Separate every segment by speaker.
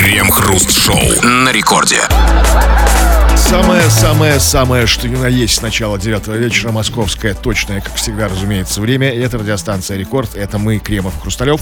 Speaker 1: Крем-хруст-шоу на рекорде.
Speaker 2: Самое-самое-самое, что ни на есть с начала 9 вечера, московское, точное, как всегда, разумеется, время. Это радиостанция «Рекорд», это мы, Кремов Хрусталев.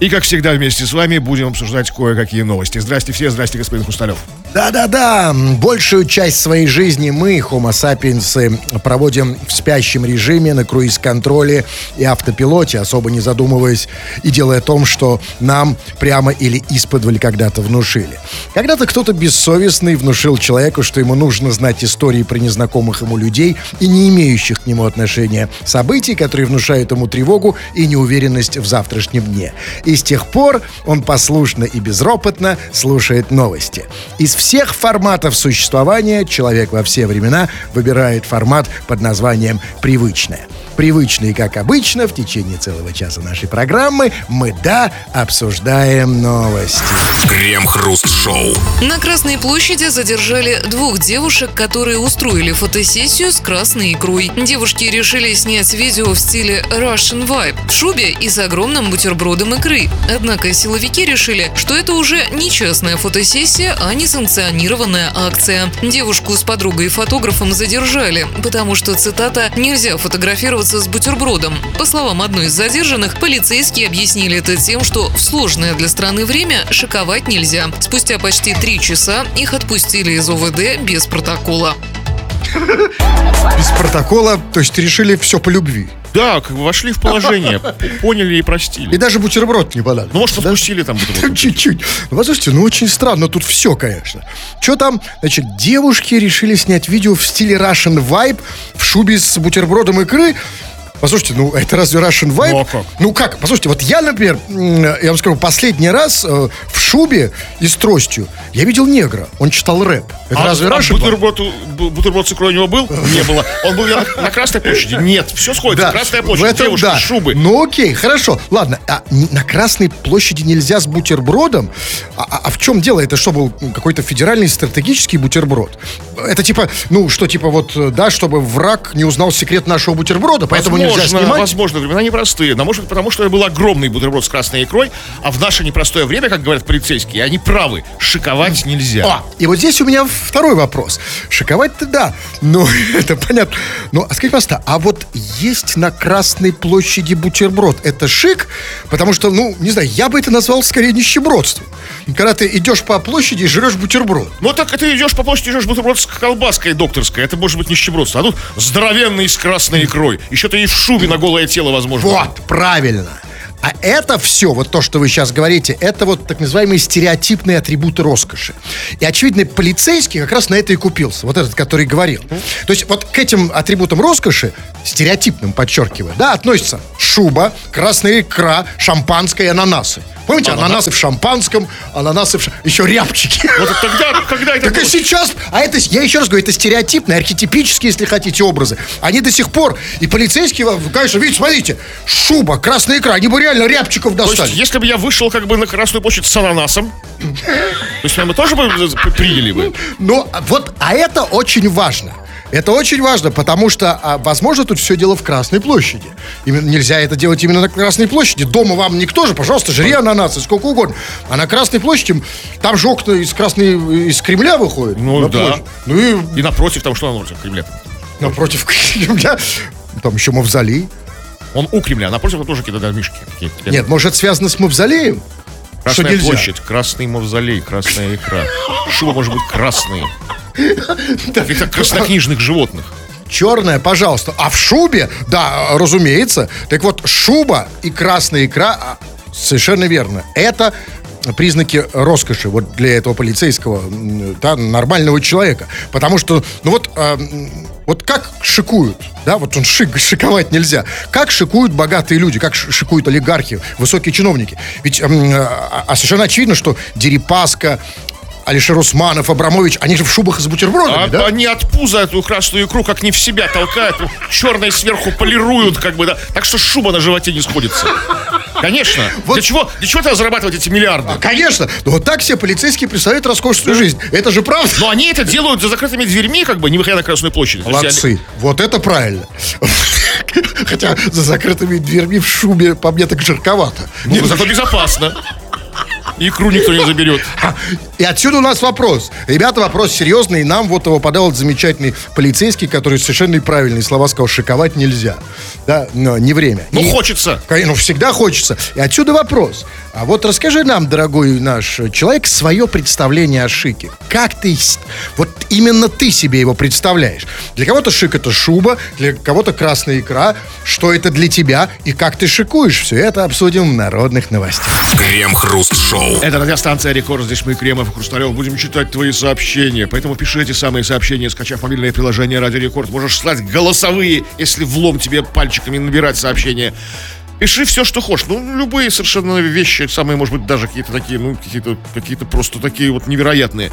Speaker 2: И, как всегда, вместе с вами будем обсуждать кое-какие новости. Здрасте все, здрасте, господин Хрусталев.
Speaker 3: Да-да-да, большую часть своей жизни мы, homo sapiens, проводим в спящем режиме, на круиз-контроле и автопилоте, особо не задумываясь и делая о том, что нам прямо или исподволь когда-то внушили. Когда-то кто-то бессовестный внушил человеку, что ему нужно знать истории про незнакомых ему людей и не имеющих к нему отношения событий, которые внушают ему тревогу и неуверенность в завтрашнем дне. И с тех пор он послушно и безропотно слушает новости. Из форматов существования человек во все времена выбирает формат под названием «привычное». Привычный, как обычно, в течение целого часа нашей программы мы, да, обсуждаем новости.
Speaker 1: Крем-хруст-шоу.
Speaker 4: На Красной площади задержали двух девушек, которые устроили фотосессию с красной икрой. Девушки решили снять видео в стиле Russian Vibe в шубе и с огромным бутербродом икры. Однако силовики решили, что это уже не частная фотосессия, а несанкционированная акция. Девушку с подругой и фотографом задержали, потому что, цитата, «нельзя фотографироваться с бутербродом». По словам одной из задержанных, полицейские объяснили это тем, что в сложное для страны время шиковать нельзя. Спустя почти три часа их отпустили из ОВД без протокола.
Speaker 3: Без протокола, то есть решили все по любви.
Speaker 2: Да, как бы вошли в положение, поняли и
Speaker 3: И
Speaker 2: простили.
Speaker 3: даже бутерброд не подали.
Speaker 2: Ну, может, отпустили там бутерброд.
Speaker 3: Чуть-чуть. Ну, послушайте, ну очень странно, тут все, конечно. Что там? Значит, девушки решили снять видео в стиле Russian Vibe в шубе с бутербродом икры. Послушайте, ну это разве Russian Vibe?
Speaker 2: Ну, а как?
Speaker 3: Ну как? Послушайте, вот я, например, я вам скажу, последний раз э, в шубе и с тростью я видел негра. Он читал рэп. Это
Speaker 2: А-
Speaker 3: разве
Speaker 2: а
Speaker 3: Russian
Speaker 2: бутерброд, бутерброд с икрой у него был? Не было. Он был на, на Красной площади? Нет. Все сходится. Красная
Speaker 3: в
Speaker 2: площадь,
Speaker 3: этом
Speaker 2: девушки,
Speaker 3: да.
Speaker 2: шубы.
Speaker 3: Ну окей, хорошо. Ладно, а на Красной площади нельзя с бутербродом? А, а- а в чем дело? Это что, был какой-то федеральный стратегический бутерброд? Это типа, ну что, типа вот, э, да, чтобы враг не узнал секрет нашего бутерброда, поэтому нельзя
Speaker 2: возможно,
Speaker 3: снимать?
Speaker 2: возможно, времена непростые. Но может быть потому, что это был огромный бутерброд с красной икрой, а в наше непростое время, как говорят полицейские, они правы, шиковать нельзя.
Speaker 3: А, и вот здесь у меня второй вопрос. Шиковать-то да, ну, это понятно. Ну, а скажите, пожалуйста, а вот есть на Красной площади бутерброд, это шик? Потому что, ну, не знаю, я бы это назвал скорее нищебродством. Когда ты идешь по площади и жрешь бутерброд.
Speaker 2: Ну так ты идешь по площади, жрешь бутерброд с колбаской докторской. Это может быть нищебродство. А тут здоровенный с красной икрой. Еще ты и в шубе на голое тело, возможно.
Speaker 3: Вот, правильно. А это все, вот то, что вы сейчас говорите, это вот так называемые стереотипные атрибуты роскоши. И, очевидно, полицейский как раз на это и купился. Вот этот, который говорил. То есть вот к этим атрибутам роскоши, стереотипным, подчеркиваю, да, относятся шуба, красная икра, шампанское и ананасы. Помните, ананасы в шампанском, ананасы в ша- еще рябчики.
Speaker 2: Вот это тогда, когда это
Speaker 3: Так и сейчас, а это, я еще раз говорю, это стереотипные, архетипические, если хотите, образы. Они до сих пор, и полицейские, конечно, видите, смотрите, шуба, красная икра, они бы реально рябчиков
Speaker 2: То
Speaker 3: достали.
Speaker 2: есть, если бы я вышел как бы на Красную площадь с ананасом, то есть бы тоже бы э, приняли бы.
Speaker 3: Но вот, а это очень важно. Это очень важно, потому что, а, возможно, тут все дело в Красной площади. Именно, нельзя это делать именно на Красной площади. Дома вам никто же, пожалуйста, жри ананасы, сколько угодно. А на Красной площади, там же окна из Красной, из Кремля выходят.
Speaker 2: Ну да.
Speaker 3: площадь. Ну и
Speaker 2: И напротив, там что напротив Кремля?
Speaker 3: напротив Кремля, там еще мавзолей.
Speaker 2: Он у Кремля, а напротив тоже какие-то домишки. какие-то.
Speaker 3: Нет, может, это связано с мавзолеем?
Speaker 2: Красная
Speaker 3: что нельзя.
Speaker 2: площадь, красный мавзолей, красная икра. Шуба может быть красные. Каких-то краснокнижных животных.
Speaker 3: Черная, пожалуйста. А в шубе, да, разумеется. Так вот, шуба и красная икра, а, совершенно верно. Это признаки роскоши вот для этого полицейского, да, нормального человека. Потому что, ну вот, м, вот как шикуют, да, вот он шик, шиковать нельзя. Как шикуют богатые люди, как шикуют олигархи, высокие чиновники. Ведь а, а совершенно очевидно, что Дерипаска, Алишер Усманов, Абрамович, они же в шубах с бутербродами,
Speaker 2: А
Speaker 3: да?
Speaker 2: они от пуза эту красную икру как не в себя толкают, черной сверху полируют, как бы, да. Так что шуба на животе не сходится. Конечно. Для чего, для чего тогда зарабатывать эти миллиарды?
Speaker 3: Конечно. Но вот так все полицейские представляют роскошную жизнь. Это же правда.
Speaker 2: Но они это делают за закрытыми дверьми, как бы, не выходя на Красную площадь.
Speaker 3: Молодцы. Вот это правильно. Хотя за закрытыми дверьми в шубе по мне так жарковато.
Speaker 2: они- Ну, зато безопасно. Икру никто не заберет.
Speaker 3: И отсюда у нас вопрос. Ребята, вопрос серьезный. И нам вот его подал замечательный полицейский, который совершенно правильные слова сказал, шиковать нельзя. Да, но не время.
Speaker 2: Ну,
Speaker 3: И-
Speaker 2: хочется.
Speaker 3: Конечно, Ну, всегда хочется. И отсюда вопрос. А вот расскажи нам, дорогой наш человек, свое представление о шике. Как ты, вот именно ты себе его представляешь? Для кого-то шик это шуба, для кого-то красная икра. Что это для тебя и как ты шикуешь? Все это обсудим в народных новостях.
Speaker 1: Крем-хруст-шоу.
Speaker 2: Это радиостанция Рекорд. Здесь мы, Кремов и Хрусталев, будем читать твои сообщения. Поэтому пиши эти самые сообщения, скачав мобильное приложение Радио Рекорд. Можешь слать голосовые, если влом тебе пальчиками набирать сообщения. Пиши все, что хочешь. Ну, любые совершенно вещи, самые, может быть, даже какие-то такие, ну, какие-то какие просто такие вот невероятные.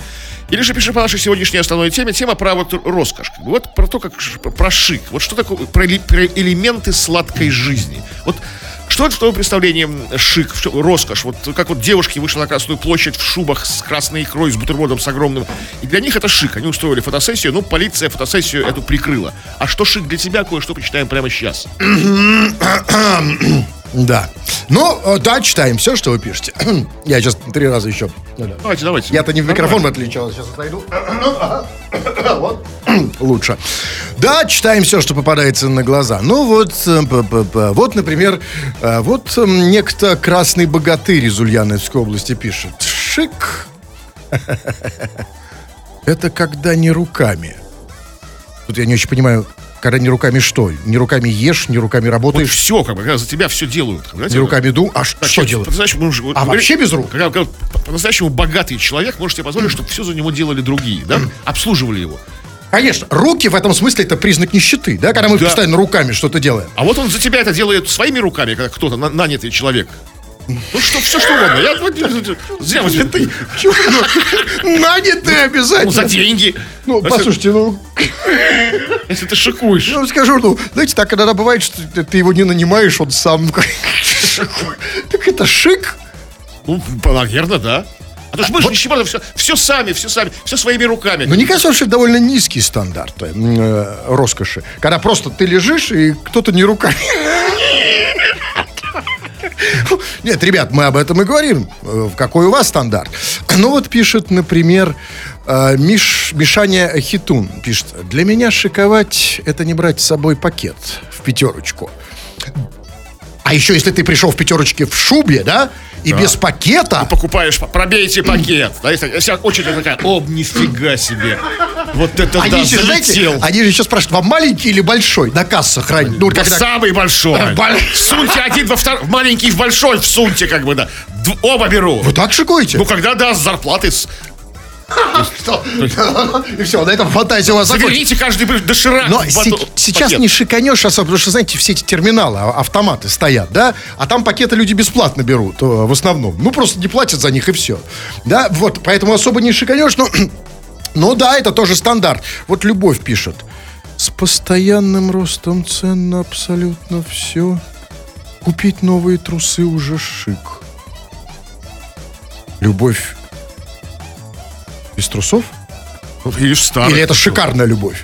Speaker 2: Или же пиши по нашей сегодняшней основной теме. Тема про роскошь. Вот про то, как про шик. Вот что такое, про, про элементы сладкой жизни. Вот что это в твоем представлении шик, роскошь? Вот как вот девушки вышли на Красную площадь в шубах с красной икрой, с бутербродом, с огромным. И для них это шик. Они устроили фотосессию, ну, полиция фотосессию эту прикрыла. А что шик для тебя, кое-что почитаем прямо сейчас.
Speaker 3: Да. Ну, э, да, читаем все, что вы пишете. Я сейчас три раза еще. Ну да.
Speaker 2: Давайте, давайте.
Speaker 3: Я-то не в микрофон отличал, сейчас отойду. Вот. Лучше. Да, читаем все, что попадается на глаза. Ну вот, э, вот, например, э, вот некто красный богатырь из Ульяновской области пишет. Шик. Это когда не руками. Тут я не очень понимаю, когда не руками что? Не руками ешь, не руками
Speaker 2: Вот
Speaker 3: работаешь,
Speaker 2: все, как бы, когда за тебя все делают.
Speaker 3: Не руками ду. А
Speaker 2: Так,
Speaker 3: что
Speaker 2: вот,
Speaker 3: делать?
Speaker 2: по-настоящему, ну, вот
Speaker 3: А
Speaker 2: говорит-
Speaker 3: вообще без рук?
Speaker 2: Когда, когда по- по-настоящему богатый человек может себе позволить, чтобы все за него делали другие, да? Обслуживали его.
Speaker 3: Конечно, руки в этом смысле это признак нищеты, да, когда мы
Speaker 2: Да.
Speaker 3: постоянно руками что-то делаем.
Speaker 2: А вот он за тебя это делает своими руками, когда кто-то на- нанятый человек. Ну что, все что угодно. Я зря вот ты.
Speaker 3: Нанятый обязательно.
Speaker 2: Ну, за деньги.
Speaker 3: Ну, послушайте, ну,
Speaker 2: Если ты шикуешь.
Speaker 3: вам скажу, ну, знаете, так иногда бывает, что ты- его не нанимаешь, он сам. Так это шик.
Speaker 2: Ну, наверное, да. А то ж мы же нищеброды, все, все сами, все сами, все своими руками.
Speaker 3: Но не кажется, что это довольно низкий стандарт э, э, роскоши. Когда просто ты лежишь, и кто-то не руками. Нет, ребят, мы об этом и говорим. Э, Какой у вас стандарт? Ну вот пишет, например, э, Миш, Мишаня Хитун. Пишет, для меня шиковать – это не брать с собой пакет в пятерочку. А еще если ты пришел в пятерочке в шубе, да, и без пакета...
Speaker 2: Покупаешь, пробейте пакет. Да, если, если очередь такая, о, нифига себе. Вот это да,
Speaker 3: Они же, знаете,
Speaker 2: залетел.
Speaker 3: они же еще спрашивают, вам маленький или большой? На кассах ранее. Ну, когда...
Speaker 2: Самый большой.
Speaker 3: Боль-
Speaker 2: Всуньте один во второй, маленький в большой, всуньте как бы, да. Оба беру.
Speaker 3: Вы так шикуете?
Speaker 2: Ну, когда даст зарплаты, с-?
Speaker 3: И все, на этом фантазия у вас закончится.
Speaker 2: каждый доширак
Speaker 3: Но сейчас не шиканешь особо, потому что, знаете, все эти терминалы, а- автоматы стоят, да, а там пакеты люди бесплатно берут э, в основном. Ну, просто не платят за них и все. Да, вот, поэтому особо не шиканешь, но... Ну да, это тоже стандарт. Вот Любовь пишет. С постоянным ростом цен на абсолютно все. Купить новые трусы уже шик. Любовь без трусов?
Speaker 2: Вот видишь, старый.
Speaker 3: Или это шикарная любовь?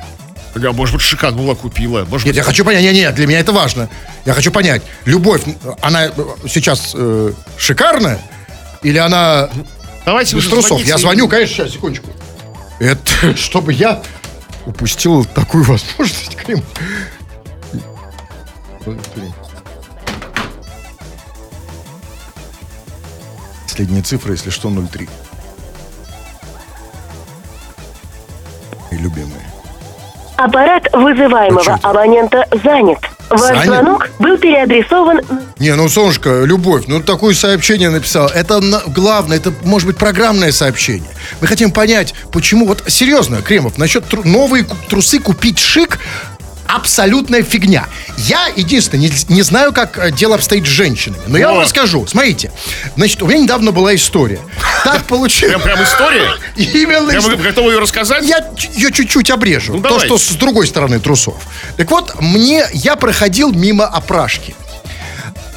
Speaker 2: Да, может быть, шикарнула, купила. Может
Speaker 3: Нет,
Speaker 2: быть,
Speaker 3: я хочу понять, нет, нет, для меня это важно. Я хочу понять, любовь, она э, сейчас э, шикарная? Или она
Speaker 2: давайте
Speaker 3: без трусов?
Speaker 2: звоните.
Speaker 3: Я звоню, конечно, сейчас, секундочку. Это чтобы я упустил такую возможность, Клим. Последняя цифра, если что, 0,3. И любимые.
Speaker 5: Аппарат вызываемого
Speaker 3: Ну,
Speaker 5: абонента занят. Ваш
Speaker 3: Занят?
Speaker 5: звонок был переадресован
Speaker 3: Не, ну, солнышко, любовь, ну, такое сообщение написал. Это на- главное, это, может быть, программное сообщение. Мы хотим понять, почему, вот, серьезно, Кремов, насчет тру- новые трусы купить шик, абсолютная фигня. Я, единственное, не, не знаю, как э, дело обстоит с женщинами. Но я вам расскажу. Смотрите, значит, у меня недавно была история. Так получилось.
Speaker 2: Прям, прям история?
Speaker 3: Именно история.
Speaker 2: вы готовы ее рассказать?
Speaker 3: Я ее чуть-чуть обрежу.
Speaker 2: Ну,
Speaker 3: То,
Speaker 2: давай.
Speaker 3: что с другой стороны трусов. Так вот, мне, я проходил мимо опрашки.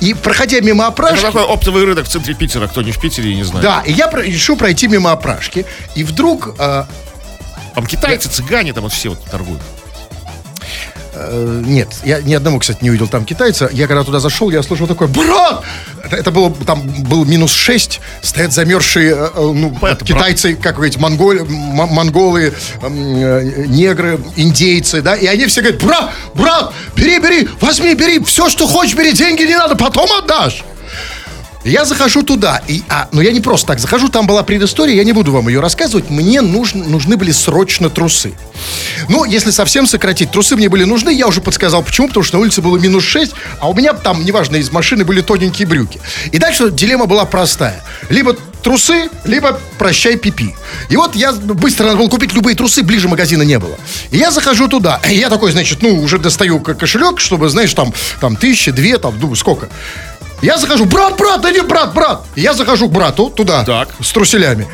Speaker 3: И проходя мимо
Speaker 2: Это
Speaker 3: опрашки...
Speaker 2: такой оптовый рынок в центре Питера. Кто не в Питере, не знает.
Speaker 3: Да, и я про- решил пройти мимо опрашки. И вдруг... э,
Speaker 2: Там китайцы, цыгане, там вот все вот торгуют.
Speaker 3: Э, нет, я ни одному, кстати, не увидел там китайца. Я когда туда зашел, я слышал такой, брат, это было, там был минус 6, стоят замерзшие э, э, ну,
Speaker 2: Понятно,
Speaker 3: китайцы, как вы говорите, монголи, м- монголы, э, негры, индейцы, да, и они все говорят, брат, брат, бери, бери, возьми, бери, все, что хочешь, бери, деньги не надо, потом отдашь. Я захожу туда, и, а, но я не просто так захожу, там была предыстория, я не буду вам ее рассказывать, мне нужны, нужны были срочно трусы. Ну, если совсем сократить, трусы мне были нужны, я уже подсказал, почему, потому что на улице было минус 6, а у меня там, неважно, из машины были тоненькие брюки. И дальше дилемма была простая. Либо трусы, либо прощай пипи. И вот я быстро надо было купить любые трусы, ближе магазина не было. И я захожу туда, и я такой, значит, ну, уже достаю ко- кошелек, чтобы, знаешь, там, там тысяча, две, там, ну, сколько. Я захожу, брат, брат, да не брат, брат. Я захожу к брату туда,
Speaker 2: Так.
Speaker 3: с труселями.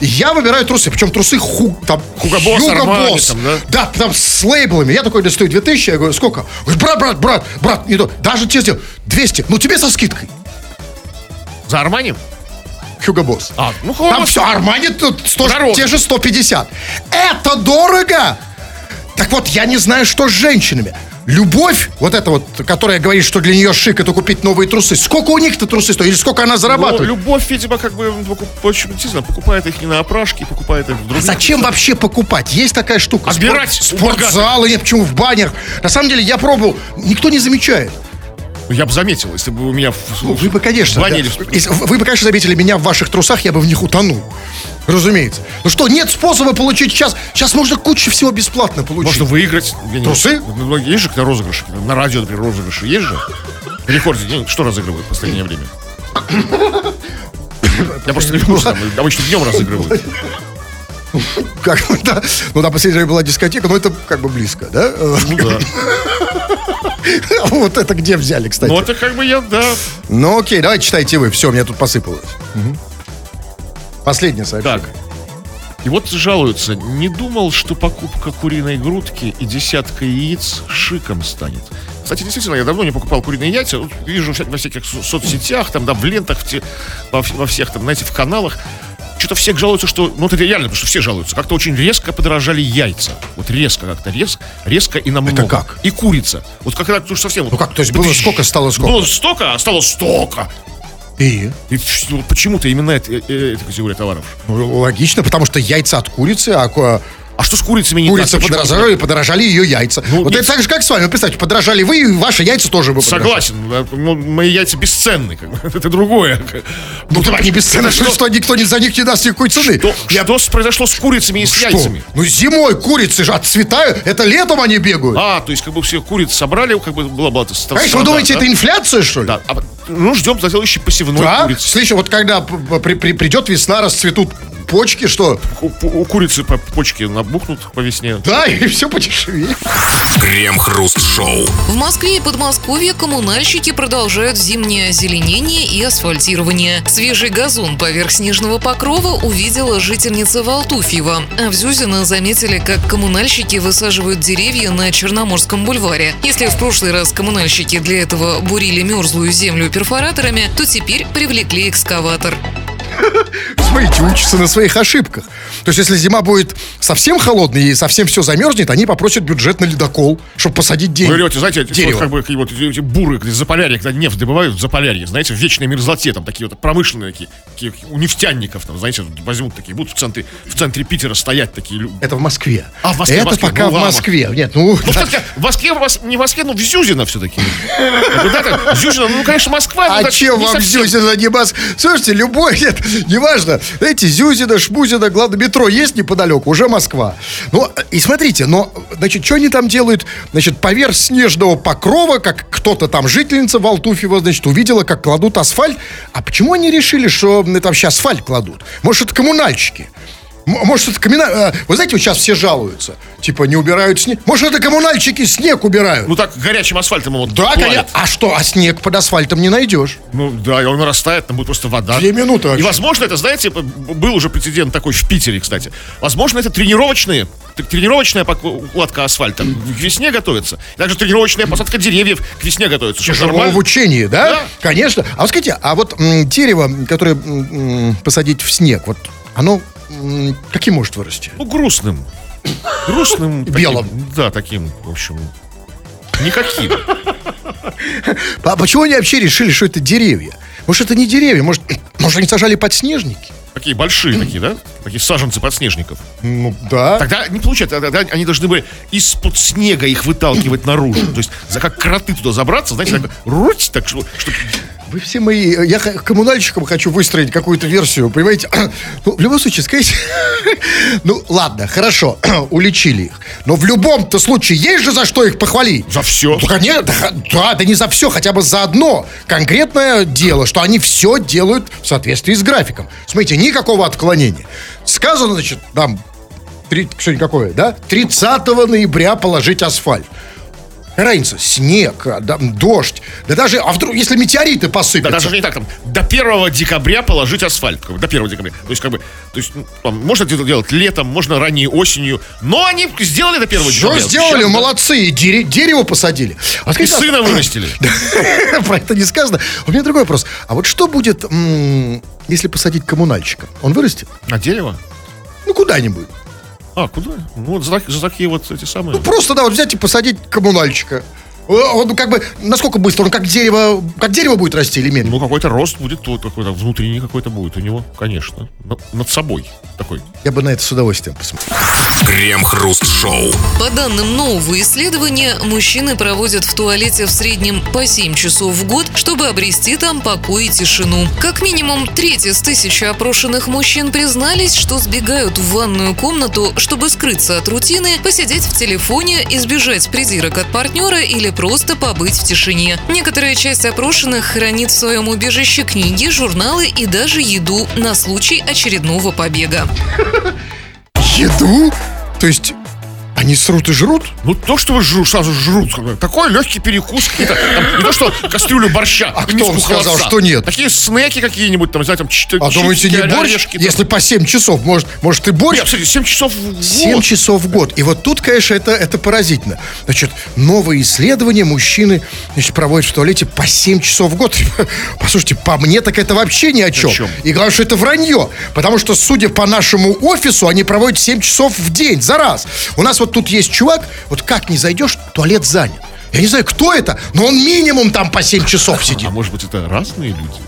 Speaker 3: Я выбираю трусы, причем трусы ху, там,
Speaker 2: Hugo Armani
Speaker 3: Boss.
Speaker 2: там, да?
Speaker 3: Да, там с лейблами. Я такой достаю 2000, я говорю, сколько? Говорит, брат, брат, брат, брат, не то. Даже тебе сделал 200, ну тебе со скидкой.
Speaker 2: За Армани?
Speaker 3: Hugo Boss.
Speaker 2: А, ну
Speaker 3: Там
Speaker 2: хорошо.
Speaker 3: все, Армани тут 100,
Speaker 2: Дороже.
Speaker 3: те же 150. Это дорого! Так вот, я не знаю, что с женщинами. Любовь, вот эта вот, которая говорит, что для нее шик, это купить новые трусы. Сколько у них-то трусы стоят? Или сколько она
Speaker 2: Ну,
Speaker 3: зарабатывает?
Speaker 2: любовь, видимо, как бы очень действительно покупает их не на опрашки, покупает их в
Speaker 3: А
Speaker 2: других.
Speaker 3: зачем вообще покупать? Есть такая штука.
Speaker 2: Отбирать
Speaker 3: Спорт- спортзалы, нет, почему в банях. На самом деле, я пробовал, никто не замечает.
Speaker 2: Ну, Я бы заметил, если бы у меня в,
Speaker 3: Ну, Вы бы, конечно,
Speaker 2: бане
Speaker 3: да. Если- вы бы, конечно, заметили меня в ваших трусах, я бы в них утонул. Разумеется. Ну что, нет способа получить сейчас. Сейчас можно кучу всего бесплатно получить.
Speaker 2: Можно выиграть.
Speaker 3: Трусы?
Speaker 2: Ну, Есть же когда розыгрыши? На радио, например, розыгрыши есть же? Рекорды. день. Что разыгрывают в последнее время? Я просто не в курсе. Обычно днем разыгрывают.
Speaker 3: Как, да, ну, на последнее время была дискотека, но это как бы близко, да?
Speaker 2: Ну да.
Speaker 3: Вот это где взяли, кстати?
Speaker 2: Ну это как бы я, да.
Speaker 3: Ну окей, давайте читайте вы. Все, меня тут посыпалось. Последнее сообщение.
Speaker 2: Так. И вот жалуются, не думал, что покупка куриной грудки и десятка яиц шиком станет. Кстати, действительно, я давно не покупал куриные яйца. Вот вижу во всяких со- соцсетях, там, да, в лентах, в те- во, во всех, там, знаете, в каналах. Что-то все жалуются, что... Ну, это реально, потому что все жалуются. Как-то очень резко подорожали яйца. Вот резко как-то, рез, резко и намного.
Speaker 3: Это как?
Speaker 2: И курица. Вот как это уж совсем...
Speaker 3: Ну как, то есть было
Speaker 2: Тысяч.
Speaker 3: сколько, стало сколько?
Speaker 2: Было столько, а стало столько.
Speaker 3: И?
Speaker 2: И вот почему-то именно это, э, э, эта категория товаров.
Speaker 3: Ну, логично, потому что яйца от курицы, а
Speaker 2: А что с курицами не
Speaker 3: курица
Speaker 2: так? Почему?
Speaker 3: подорожали, подорожали ее яйца.
Speaker 2: Ну,
Speaker 3: вот
Speaker 2: нет.
Speaker 3: это так же, как с вами. Представьте, подорожали вы, и ваши яйца тоже бы.
Speaker 2: Согласен, да, ну, мои яйца бесценны, это другое.
Speaker 3: Ну, да, они бесценны,
Speaker 2: что,
Speaker 3: что, что никто не, за них не даст никакой цены.
Speaker 2: что, что с- произошло с курицами и с
Speaker 3: Что?
Speaker 2: яйцами?
Speaker 3: Ну, зимой курицы же отцветают, это летом они бегают.
Speaker 2: А, то есть как бы все куриц собрали, как бы была была
Speaker 3: Конечно, вы думаете, это инфляция, что ли?
Speaker 2: Да, а, ну ждем за следующей посевной
Speaker 3: Да?
Speaker 2: курицы.
Speaker 3: Слышишь, вот когда при- при- придет весна, расцветут почки, что?
Speaker 2: У, у курицы по почки набухнут по весне.
Speaker 3: Да, и все подешевеет.
Speaker 1: Крем-хруст-шоу.
Speaker 4: В Москве и Подмосковье коммунальщики продолжают зимнее озеленение и асфальтирование. Свежий газон поверх снежного покрова увидела жительница Валтуфьева. А в Зюзино заметили, как коммунальщики высаживают деревья на Черноморском бульваре. Если в прошлый раз коммунальщики для этого бурили мерзлую землю перфораторами, то теперь привлекли экскаватор.
Speaker 3: Смотрите, учатся на своих ошибках. То есть, если зима будет совсем холодной и совсем все замерзнет, они попросят бюджет на ледокол, чтобы посадить
Speaker 2: Вы
Speaker 3: дерево.
Speaker 2: берете, знаете,
Speaker 3: Дерево.
Speaker 2: как бы какие вот эти буры Заполярья, когда нефть добывают в Заполярье, знаете, в вечной мерзлоте, там такие вот промышленные такие, такие у нефтяников, там, знаете, возьмут такие, будут в центре, в центре Питера стоять такие люди.
Speaker 3: Это в Москве.
Speaker 2: А, в Москве,
Speaker 3: Это
Speaker 2: в Москве.
Speaker 3: пока
Speaker 2: Ну,
Speaker 3: в. Москве. Нет, ну...
Speaker 2: Ну,
Speaker 3: да.
Speaker 2: в Москве, в Мос- не в Москве, но в Зюзино все-таки. Зюзино, ну, конечно, Москва. но
Speaker 3: А чем вам. Зюзина не Моск- Слушайте, любой, нет, неважно. Знаете, Зюзина, Шмузина, главное, метро есть неподалеку, уже Москва. Ну, и смотрите, но, значит, что они там делают? Значит, поверх снежного покрова, как кто-то там, жительница Валтуфьева, значит, увидела, как кладут асфальт. А почему они решили, что там сейчас асфальт кладут? Может, это коммунальщики? Может, это коммуна... э, Вы знаете, вот сейчас все жалуются. Типа, не убирают снег. Может, это коммунальщики снег убирают?
Speaker 2: Ну, так, горячим асфальтом его
Speaker 3: да, конечно. А что, а снег под асфальтом не найдешь?
Speaker 2: Ну, да, и он растает, там будет просто вода.
Speaker 3: Две минуты
Speaker 2: И,
Speaker 3: вообще.
Speaker 2: возможно, это, знаете, был уже прецедент такой в Питере, кстати. Возможно, это тренировочные, тренировочная укладка асфальта к весне готовится. И также тренировочная посадка деревьев к весне готовится.
Speaker 3: Тяжело в учении, да?
Speaker 2: Да.
Speaker 3: Конечно. А вот скажите, а вот дерево, которое посадить в снег, вот оно каким может вырасти?
Speaker 2: Ну, грустным. Грустным. таким,
Speaker 3: Белым.
Speaker 2: Да, таким, в общем, никаким.
Speaker 3: А почему они вообще решили, что это деревья? Может, это не деревья, может, может они сажали подснежники?
Speaker 2: Такие большие такие, да? Такие саженцы подснежников.
Speaker 3: Ну, да.
Speaker 2: Тогда не получается, тогда они должны были из-под снега их выталкивать наружу. То есть, за как кроты туда забраться, знаете, так, руть, так что, чтобы
Speaker 3: Вы все мои... Я коммунальщикам хочу выстроить какую-то версию, понимаете? Ну, в любом случае, сказать... Ну, ладно, хорошо, уличили их. Но в любом-то случае есть же за что их похвалить.
Speaker 2: за все.
Speaker 3: Ну, да, х- да, да не за все, хотя бы за одно конкретное дело, что они все делают в соответствии с графиком. Смотрите, никакого отклонения. Сказано, значит, там, три- сегодня какое, да? 30 ноября положить асфальт. Разница, снег, а, да, дождь, да даже, а вдруг, если метеориты
Speaker 2: Да,
Speaker 3: посыпятся?
Speaker 2: даже не так, там, до 1 декабря положить асфальт. как бы, До 1 декабря. То есть, как бы, то есть, ну, там, можно это делать летом, можно ранней осенью. Но они сделали до 1
Speaker 3: Что
Speaker 2: декабря.
Speaker 3: сделали,
Speaker 2: Сейчас, да.
Speaker 3: молодцы, и дере- дерево посадили. А
Speaker 2: И
Speaker 3: скажите, а-
Speaker 2: сына вырастили.
Speaker 3: Про это не сказано. У меня другой вопрос. А вот что будет, если посадить коммунальщика? Он вырастет?
Speaker 2: А дерево?
Speaker 3: Ну, куда-нибудь.
Speaker 2: А, куда? Ну, вот за, за такие вот эти самые.
Speaker 3: Ну, просто, да, вот взять и посадить коммунальщика. Э, Он как бы, насколько быстро? Он как дерево, как дерево будет расти или медленно?
Speaker 2: Ну, какой-то рост будет тут, какой-то внутренний какой-то будет у него, конечно. Но- над собой такой.
Speaker 3: Я бы на это с удовольствием посмотрел.
Speaker 1: Крем-хруст-шоу.
Speaker 4: По данным нового исследования, мужчины проводят в туалете в среднем по 7 часов в год, чтобы обрести там покой и тишину. Как минимум треть из тысячи опрошенных мужчин признались, что сбегают в ванную комнату, чтобы скрыться от рутины, посидеть в телефоне, избежать придирок от партнера или просто побыть в тишине. Некоторая часть опрошенных хранит в своем убежище книги, журналы и даже еду на случай очередного побега.
Speaker 3: Еду? То есть они срут и жрут?
Speaker 2: Ну, то, что вы жрут, сразу жрут. Такой легкий перекус. там, не то, что кастрюлю борща.
Speaker 3: А кто вам сказал,
Speaker 2: холодца.
Speaker 3: что нет?
Speaker 2: Такие снеки какие-нибудь, там, знаете, там, чит-
Speaker 3: А думаете, не
Speaker 2: чипсы,
Speaker 3: борщ?
Speaker 2: орешки, там.
Speaker 3: Если по 7 часов, может, может и борщ?
Speaker 2: Нет, кстати, 7 часов в
Speaker 3: 7
Speaker 2: год.
Speaker 3: часов в год. И вот тут, конечно, это, это поразительно. Значит, новые исследования мужчины значит, проводят в туалете по 7 часов в год. Послушайте, по мне так это вообще ни о чем.
Speaker 2: чем?
Speaker 3: И главное, что это вранье. Потому что, судя по нашему офису, они проводят 7 часов в день за раз. У нас вот тут есть чувак, вот как не зайдешь, туалет занят. Я не знаю, кто это, но он минимум там по 7 часов сидит.
Speaker 2: А может быть, это разные люди?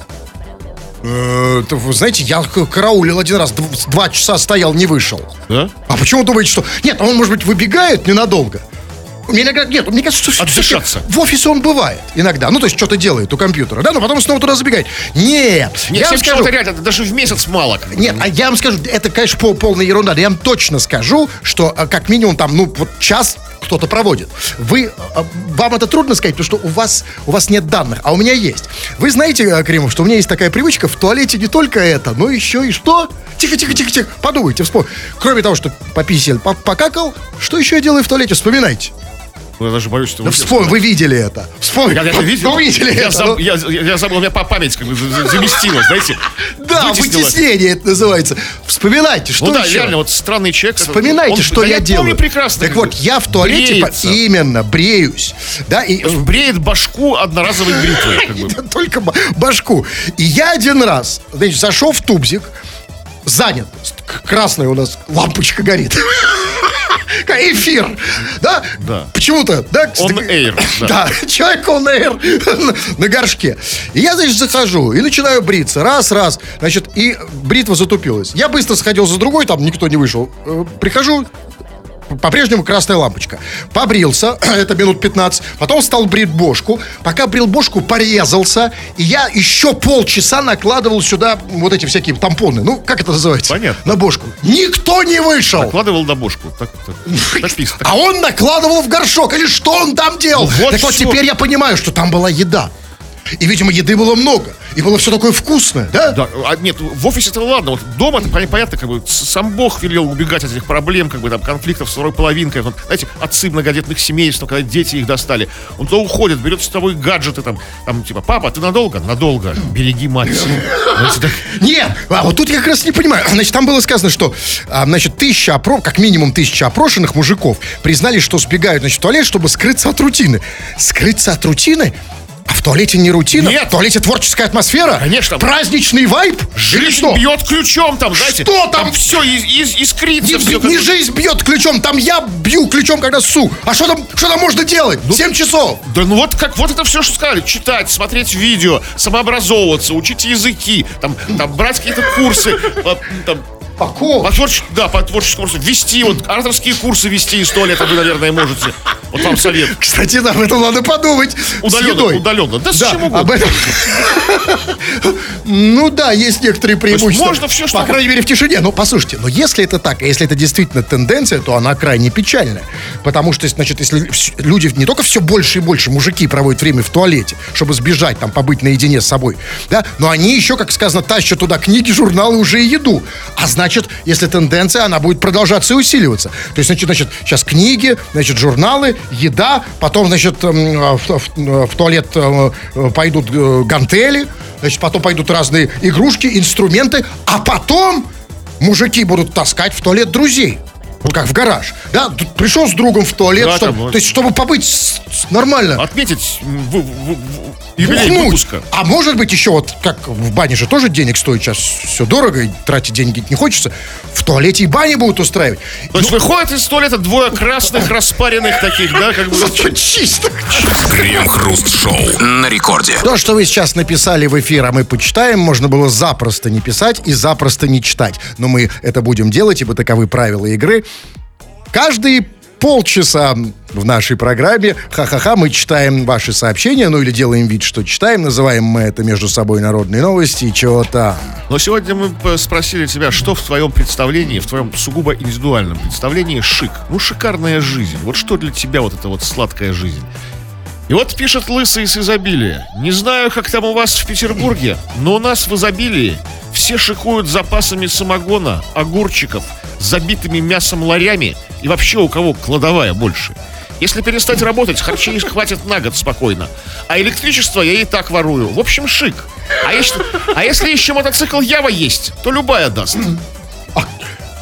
Speaker 3: Э, Вы знаете, я караулил один раз, дв- два часа стоял, не вышел.
Speaker 2: Да?
Speaker 3: А почему думаете, что... Нет, он, может быть, выбегает ненадолго. Иногда... Нет, мне кажется, что
Speaker 2: Отдышаться.
Speaker 3: в офисе он бывает иногда. Ну, то есть что-то делает у компьютера, да, но потом снова туда забегает. Нет,
Speaker 2: Нет,
Speaker 3: я вам
Speaker 2: 7 часов
Speaker 3: скажу...
Speaker 2: это реально, даже в месяц мало.
Speaker 3: Нет, а я вам скажу, это, конечно, пол, полная ерунда. но Я вам точно скажу, что а, как минимум там, ну, вот час кто-то проводит. Вы, а, вам это трудно сказать, потому что у вас, у вас нет данных, а у меня есть. Вы знаете, Кремов, что у меня есть такая привычка, в туалете не только это, но еще и что? Тихо, тихо, тихо, тихо, подумайте, вспомните. Кроме того, что пописал, по- покакал, что еще я делаю в туалете? Вспоминайте.
Speaker 2: Ну, Я даже боюсь, что
Speaker 3: Да
Speaker 2: вы...
Speaker 3: вы видели это. Вспомните.
Speaker 2: Я это видел.
Speaker 3: Вы видели
Speaker 2: я,
Speaker 3: это.
Speaker 2: заб-
Speaker 3: ну.
Speaker 2: я, я- я забыл, у меня па- память как бы за- за- заместилась, знаете.
Speaker 3: Да,
Speaker 2: Вытеснила.
Speaker 3: вытеснение это называется. Вспоминайте, что
Speaker 2: Ну да,
Speaker 3: еще?
Speaker 2: реально, вот странный человек.
Speaker 3: Вспоминайте,
Speaker 2: он-
Speaker 3: что
Speaker 2: да
Speaker 3: я, делаю.
Speaker 2: помню прекрасно.
Speaker 3: Так вот, я в туалете по- именно бреюсь. Да, и
Speaker 2: Бреет башку одноразовой бритвой. Как бы.
Speaker 3: только ба- башку. И я один раз, значит, зашел в тубзик, занят. Красная у нас лампочка горит. Эфир, да?
Speaker 2: Да.
Speaker 3: Почему-то, да?
Speaker 2: On air, да.
Speaker 3: Да, человек air на- на горшке. И я, значит, захожу и начинаю бриться. Раз, раз. Значит, и бритва затупилась. Я быстро сходил за другой, там никто не вышел. Э, Прихожу, по-прежнему красная лампочка. Побрился, это минут 15. Потом стал брить бошку. Пока брил бошку, порезался. И я еще полчаса накладывал сюда вот эти всякие тампоны. Ну, как это называется?
Speaker 2: Понятно.
Speaker 3: На бошку. Никто не вышел.
Speaker 2: Накладывал на бошку. Так, так, написано.
Speaker 3: А он накладывал в горшок. Или что он там делал?
Speaker 2: Ну, вот
Speaker 3: так вот теперь я понимаю, что там была еда. И, видимо, еды было много. И было все такое вкусное, да?
Speaker 2: Да, а нет, в офисе это ладно, вот дома это пон- понятно, как бы сам Бог велел убегать от этих проблем, как бы там конфликтов с второй половинкой, вот, знаете, отцы многодетных семейств, ну, когда дети их достали, он то уходит, берет с тобой гаджеты, там, там, типа, папа, ты надолго? Надолго, береги мать. Так,
Speaker 3: Нет, а вот тут я как раз не понимаю. Значит, там было сказано, что, а, значит, тысяча опро... как минимум тысяча опрошенных мужиков признали, что сбегают, значит, в туалет, чтобы скрыться от рутины. Скрыться от рутины? А в туалете не рутина?
Speaker 2: Нет.
Speaker 3: В туалете творческая атмосфера?
Speaker 2: Конечно.
Speaker 3: Праздничный вайб? Или
Speaker 2: Жизнь
Speaker 3: что?
Speaker 2: бьет ключом там, знаете.
Speaker 3: Что там?
Speaker 2: все искрится.
Speaker 3: Не,
Speaker 2: все,
Speaker 3: не жизнь бьет ключом, там я бью ключом, когда ссу. А что там, что там можно делать? Семь часов.
Speaker 2: Да ну вот как вот это все, что сказали. Читать, смотреть видео, самообразовываться, учить языки, там, там брать какие-то курсы, там,
Speaker 3: По
Speaker 2: по творче- да, по творческим курсам, вести, вот авторские курсы вести из туалета вы, наверное, можете. Вот вам совет.
Speaker 3: Кстати, об этом надо подумать. С
Speaker 2: Удаленно, удаленно. Да, с
Speaker 3: Да,
Speaker 2: чем угодно.
Speaker 3: об этом. Ну да, есть некоторые преимущества.
Speaker 2: можно всё, что
Speaker 3: По крайней мере, в тишине. Но послушайте, но если это так, и если это действительно тенденция, то она крайне печальная. Потому что, значит, если люди не только все больше и больше мужики проводят время в туалете, чтобы сбежать, там, побыть наедине с собой, да, но они еще, как сказано, тащат туда книги, журналы, уже и еду. А значит, если тенденция, она будет продолжаться и усиливаться. То есть, значит, значит сейчас книги, значит, журналы, еда, потом, значит, м, в, в- в туалет э, э, пойдут э, гантели, значит, потом пойдут разные игрушки, инструменты, а потом мужики будут таскать в туалет друзей. Ну, как в гараж. Да, пришел с другом в туалет,
Speaker 2: Да,
Speaker 3: чтобы-
Speaker 2: там
Speaker 3: то есть, чтобы побыть с- с- нормально.
Speaker 2: Отметить м, в- в- в- юбилей
Speaker 3: Бухнуть.
Speaker 2: выпуска.
Speaker 3: А может быть еще вот, как в бане же тоже денег стоит сейчас все дорого, и тратить деньги не хочется. В туалете и бани будут устраивать.
Speaker 2: То есть выходят из туалета двое красных, распаренных таких, да, как бы...
Speaker 3: Зато чисто.
Speaker 1: Крем-хруст-шоу на рекорде.
Speaker 3: То, что вы сейчас написали в эфир, а мы почитаем, можно было запросто не писать и запросто не читать. Но мы это будем делать, ибо таковы правила игры. Каждые полчаса в нашей программе «Ха-ха-ха» мы читаем ваши сообщения, ну или делаем вид, что читаем. Называем мы это между собой народные новости и чего там.
Speaker 2: Но сегодня мы спросили тебя, что в твоем представлении, в твоем сугубо индивидуальном представлении шик? Ну, шикарная жизнь. Вот что для тебя вот эта вот сладкая жизнь? И вот пишет Лысый из изобилия. Не знаю, как там у вас в Петербурге, но у нас в изобилии все шикуют запасами самогона, огурчиков, забитыми мясом ларями и вообще у кого кладовая больше. Если перестать работать, харчей хватит на год спокойно. А электричество я и так ворую. В общем, шик. А если, а если еще мотоцикл Ява есть, то любая даст.